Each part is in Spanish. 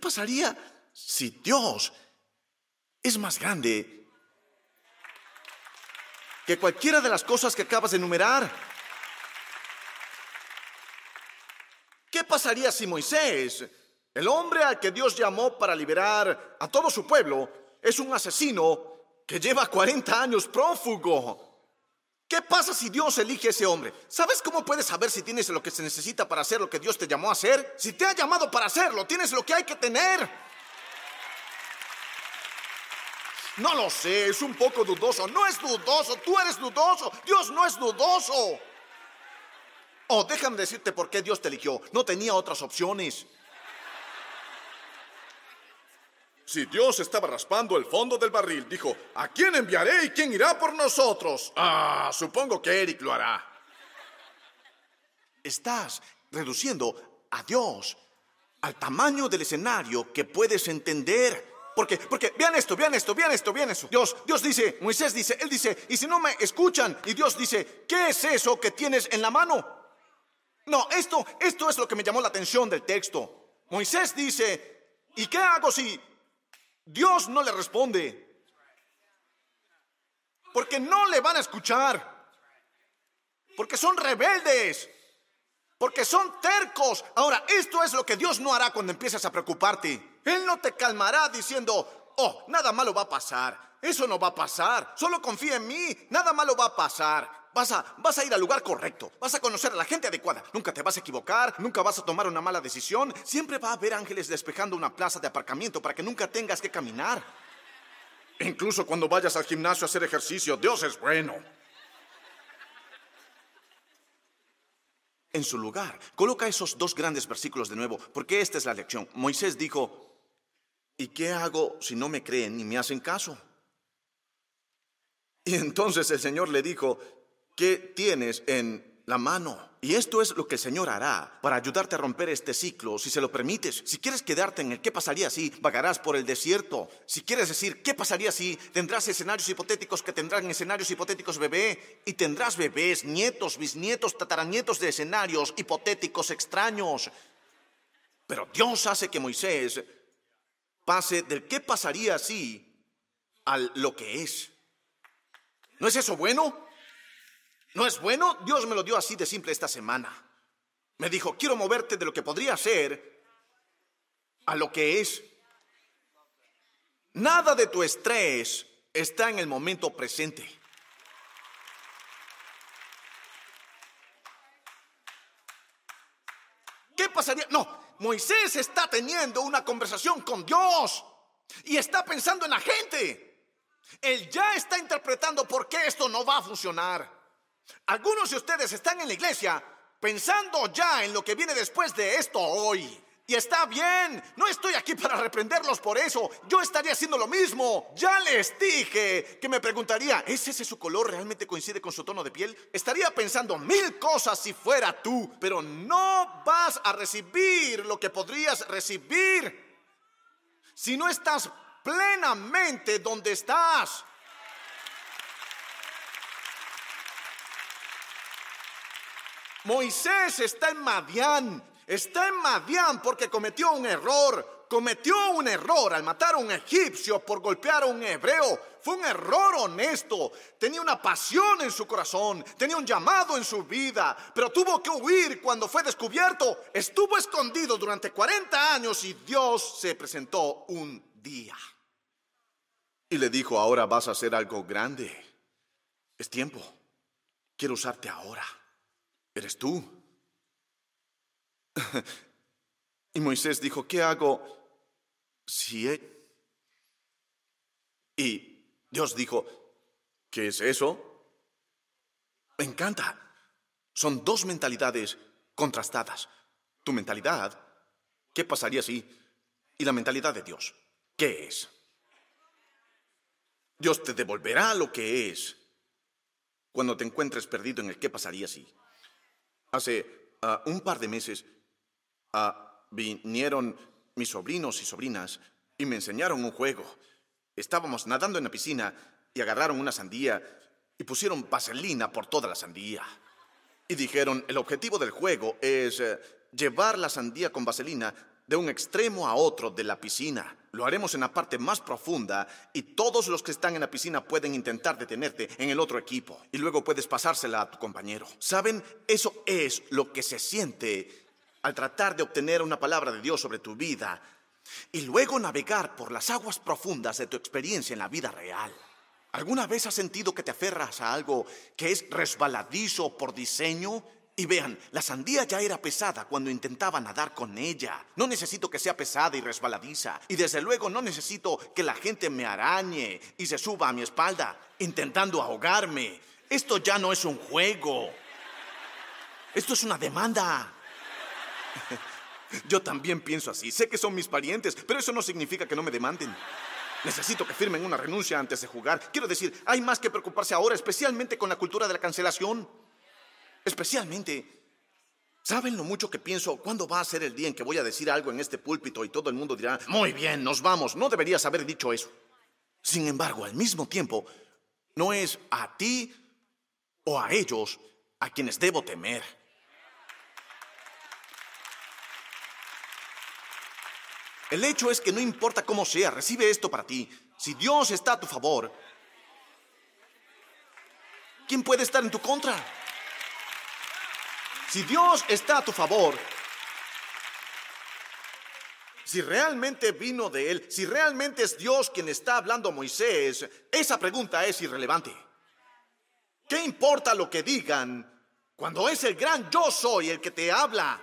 pasaría si Dios es más grande que cualquiera de las cosas que acabas de enumerar? ¿Qué pasaría si Moisés, el hombre al que Dios llamó para liberar a todo su pueblo, es un asesino que lleva 40 años prófugo? ¿Qué pasa si Dios elige a ese hombre? ¿Sabes cómo puedes saber si tienes lo que se necesita para hacer lo que Dios te llamó a hacer? Si te ha llamado para hacerlo, tienes lo que hay que tener. No lo sé, es un poco dudoso. No es dudoso, tú eres dudoso. Dios no es dudoso. Oh, déjame decirte por qué Dios te eligió. No tenía otras opciones. Si Dios estaba raspando el fondo del barril, dijo, ¿a quién enviaré y quién irá por nosotros? Ah, supongo que Eric lo hará. Estás reduciendo a Dios al tamaño del escenario que puedes entender. Porque, porque, vean esto, vean esto, vean esto, vean eso. Dios, Dios dice, Moisés dice, él dice, y si no me escuchan, y Dios dice, ¿qué es eso que tienes en la mano? No, esto, esto es lo que me llamó la atención del texto. Moisés dice, ¿y qué hago si Dios no le responde. Porque no le van a escuchar. Porque son rebeldes. Porque son tercos. Ahora, esto es lo que Dios no hará cuando empieces a preocuparte. Él no te calmará diciendo, oh, nada malo va a pasar. Eso no va a pasar. Solo confía en mí. Nada malo va a pasar. Vas a, vas a ir al lugar correcto, vas a conocer a la gente adecuada, nunca te vas a equivocar, nunca vas a tomar una mala decisión, siempre va a haber ángeles despejando una plaza de aparcamiento para que nunca tengas que caminar. Incluso cuando vayas al gimnasio a hacer ejercicio, Dios es bueno. En su lugar, coloca esos dos grandes versículos de nuevo, porque esta es la lección. Moisés dijo, ¿y qué hago si no me creen ni me hacen caso? Y entonces el Señor le dijo, ¿Qué tienes en la mano. Y esto es lo que el Señor hará para ayudarte a romper este ciclo, si se lo permites. Si quieres quedarte en el qué pasaría si, vagarás por el desierto. Si quieres decir qué pasaría si, tendrás escenarios hipotéticos que tendrán escenarios hipotéticos bebé. Y tendrás bebés, nietos, bisnietos, tataranietos de escenarios hipotéticos extraños. Pero Dios hace que Moisés pase del qué pasaría si al lo que es. ¿No es eso bueno? ¿No es bueno? Dios me lo dio así de simple esta semana. Me dijo, quiero moverte de lo que podría ser a lo que es. Nada de tu estrés está en el momento presente. ¿Qué pasaría? No, Moisés está teniendo una conversación con Dios y está pensando en la gente. Él ya está interpretando por qué esto no va a funcionar. Algunos de ustedes están en la iglesia pensando ya en lo que viene después de esto hoy. Y está bien, no estoy aquí para reprenderlos por eso. Yo estaría haciendo lo mismo. Ya les dije que me preguntaría, ¿es ese su color realmente coincide con su tono de piel? Estaría pensando mil cosas si fuera tú, pero no vas a recibir lo que podrías recibir si no estás plenamente donde estás. Moisés está en Madián, está en Madián porque cometió un error, cometió un error al matar a un egipcio por golpear a un hebreo. Fue un error honesto, tenía una pasión en su corazón, tenía un llamado en su vida, pero tuvo que huir cuando fue descubierto. Estuvo escondido durante 40 años y Dios se presentó un día. Y le dijo, ahora vas a hacer algo grande. Es tiempo. Quiero usarte ahora. Eres tú. y Moisés dijo, ¿qué hago si... Y Dios dijo, ¿qué es eso? Me encanta. Son dos mentalidades contrastadas. Tu mentalidad, ¿qué pasaría si? Y la mentalidad de Dios, ¿qué es? Dios te devolverá lo que es cuando te encuentres perdido en el qué pasaría si. Hace ah, un par de meses ah, vinieron mis sobrinos y sobrinas y me enseñaron un juego. Estábamos nadando en la piscina y agarraron una sandía y pusieron vaselina por toda la sandía. Y dijeron, el objetivo del juego es eh, llevar la sandía con vaselina de un extremo a otro de la piscina. Lo haremos en la parte más profunda y todos los que están en la piscina pueden intentar detenerte en el otro equipo y luego puedes pasársela a tu compañero. ¿Saben? Eso es lo que se siente al tratar de obtener una palabra de Dios sobre tu vida y luego navegar por las aguas profundas de tu experiencia en la vida real. ¿Alguna vez has sentido que te aferras a algo que es resbaladizo por diseño? Y vean, la sandía ya era pesada cuando intentaba nadar con ella. No necesito que sea pesada y resbaladiza. Y desde luego no necesito que la gente me arañe y se suba a mi espalda intentando ahogarme. Esto ya no es un juego. Esto es una demanda. Yo también pienso así. Sé que son mis parientes, pero eso no significa que no me demanden. Necesito que firmen una renuncia antes de jugar. Quiero decir, hay más que preocuparse ahora, especialmente con la cultura de la cancelación. Especialmente, ¿saben lo mucho que pienso? ¿Cuándo va a ser el día en que voy a decir algo en este púlpito y todo el mundo dirá, muy bien, nos vamos, no deberías haber dicho eso? Sin embargo, al mismo tiempo, no es a ti o a ellos a quienes debo temer. El hecho es que no importa cómo sea, recibe esto para ti. Si Dios está a tu favor, ¿quién puede estar en tu contra? Si Dios está a tu favor, si realmente vino de Él, si realmente es Dios quien está hablando a Moisés, esa pregunta es irrelevante. ¿Qué importa lo que digan cuando es el gran yo soy el que te habla?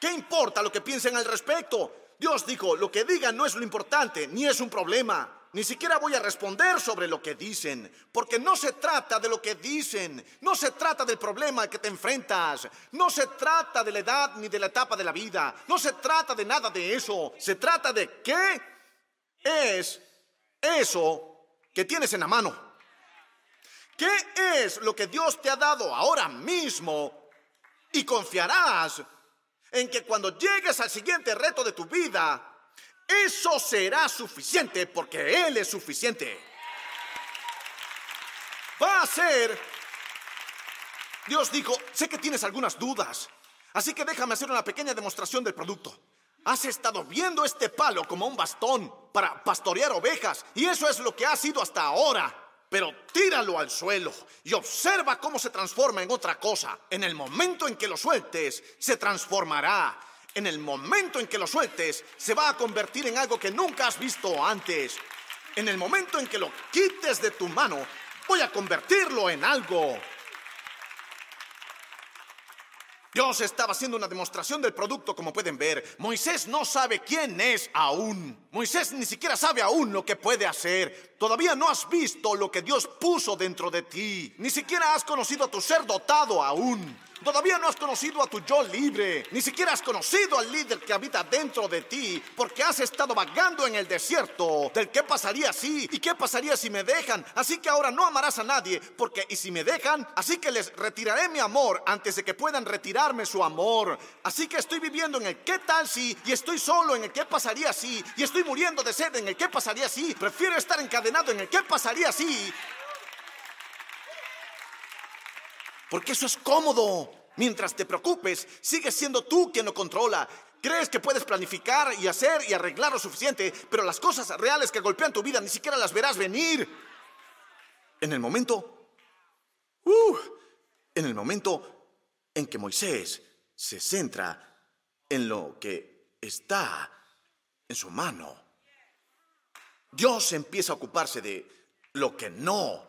¿Qué importa lo que piensen al respecto? Dios dijo, lo que digan no es lo importante, ni es un problema. Ni siquiera voy a responder sobre lo que dicen, porque no se trata de lo que dicen, no se trata del problema que te enfrentas, no se trata de la edad ni de la etapa de la vida, no se trata de nada de eso, se trata de qué es eso que tienes en la mano. ¿Qué es lo que Dios te ha dado ahora mismo? Y confiarás en que cuando llegues al siguiente reto de tu vida, eso será suficiente porque Él es suficiente. Va a ser... Dios dijo, sé que tienes algunas dudas, así que déjame hacer una pequeña demostración del producto. Has estado viendo este palo como un bastón para pastorear ovejas y eso es lo que ha sido hasta ahora pero tíralo al suelo y observa cómo se transforma en otra cosa. En el momento en que lo sueltes, se transformará. En el momento en que lo sueltes, se va a convertir en algo que nunca has visto antes. En el momento en que lo quites de tu mano, voy a convertirlo en algo Dios estaba haciendo una demostración del producto, como pueden ver. Moisés no sabe quién es aún. Moisés ni siquiera sabe aún lo que puede hacer. Todavía no has visto lo que Dios puso dentro de ti. Ni siquiera has conocido a tu ser dotado aún. Todavía no has conocido a tu yo libre, ni siquiera has conocido al líder que habita dentro de ti, porque has estado vagando en el desierto del qué pasaría si y qué pasaría si me dejan. Así que ahora no amarás a nadie, porque y si me dejan, así que les retiraré mi amor antes de que puedan retirarme su amor. Así que estoy viviendo en el qué tal si y estoy solo en el qué pasaría si y estoy muriendo de sed en el qué pasaría si. Prefiero estar encadenado en el qué pasaría si Porque eso es cómodo. Mientras te preocupes, sigues siendo tú quien lo controla. Crees que puedes planificar y hacer y arreglar lo suficiente, pero las cosas reales que golpean tu vida ni siquiera las verás venir. En el momento, uh, en el momento en que Moisés se centra en lo que está en su mano, Dios empieza a ocuparse de lo que no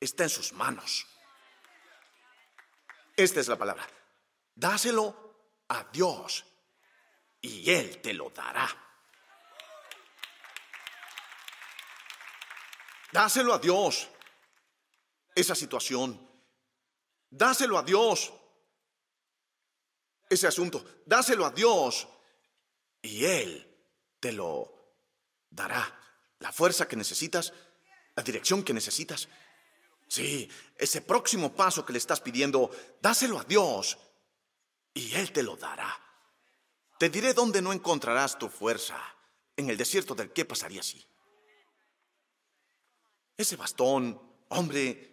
está en sus manos. Esta es la palabra. Dáselo a Dios y Él te lo dará. Dáselo a Dios esa situación. Dáselo a Dios ese asunto. Dáselo a Dios y Él te lo dará. La fuerza que necesitas, la dirección que necesitas. Sí, ese próximo paso que le estás pidiendo, dáselo a Dios y Él te lo dará. Te diré dónde no encontrarás tu fuerza, en el desierto del qué pasaría si. Ese bastón, hombre,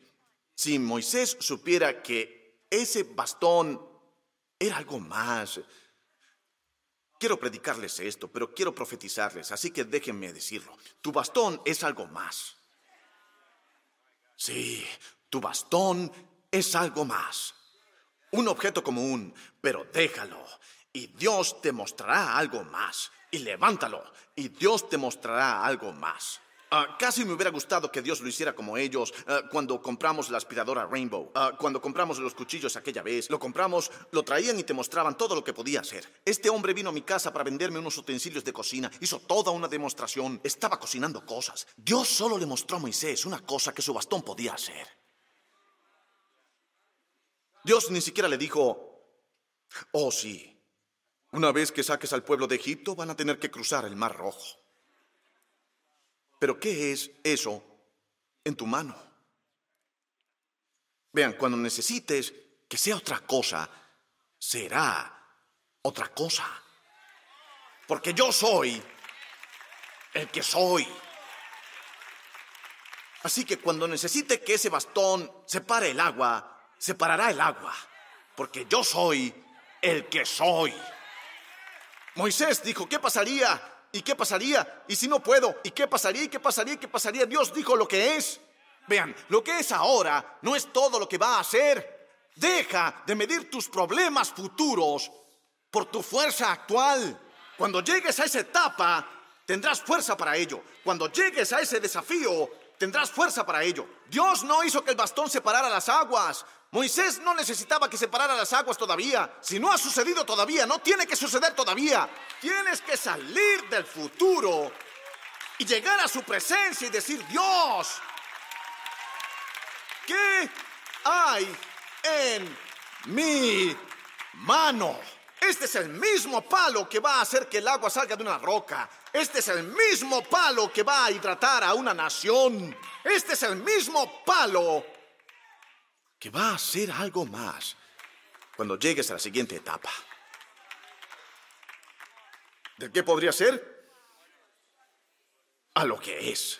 si Moisés supiera que ese bastón era algo más, Quiero predicarles esto, pero quiero profetizarles, así que déjenme decirlo. Tu bastón es algo más. Sí, tu bastón es algo más. Un objeto común, pero déjalo. Y Dios te mostrará algo más. Y levántalo. Y Dios te mostrará algo más. Ah, casi me hubiera gustado que Dios lo hiciera como ellos ah, cuando compramos la aspiradora Rainbow, ah, cuando compramos los cuchillos aquella vez. Lo compramos, lo traían y te mostraban todo lo que podía hacer. Este hombre vino a mi casa para venderme unos utensilios de cocina, hizo toda una demostración, estaba cocinando cosas. Dios solo le mostró a Moisés una cosa que su bastón podía hacer. Dios ni siquiera le dijo, oh sí, una vez que saques al pueblo de Egipto van a tener que cruzar el Mar Rojo. Pero ¿qué es eso en tu mano? Vean, cuando necesites que sea otra cosa, será otra cosa. Porque yo soy el que soy. Así que cuando necesite que ese bastón separe el agua, separará el agua. Porque yo soy el que soy. Moisés dijo, ¿qué pasaría ¿Y qué pasaría? ¿Y si no puedo? ¿Y qué pasaría? ¿Y qué pasaría? ¿Y qué pasaría? Dios dijo lo que es. Vean, lo que es ahora no es todo lo que va a ser. Deja de medir tus problemas futuros por tu fuerza actual. Cuando llegues a esa etapa, tendrás fuerza para ello. Cuando llegues a ese desafío, tendrás fuerza para ello. Dios no hizo que el bastón separara las aguas. Moisés no necesitaba que separara las aguas todavía. Si no ha sucedido todavía, no tiene que suceder todavía. Tienes que salir del futuro y llegar a su presencia y decir, Dios, ¿qué hay en mi mano? Este es el mismo palo que va a hacer que el agua salga de una roca. Este es el mismo palo que va a hidratar a una nación. Este es el mismo palo que va a hacer algo más cuando llegues a la siguiente etapa. ¿De qué podría ser? A lo que es.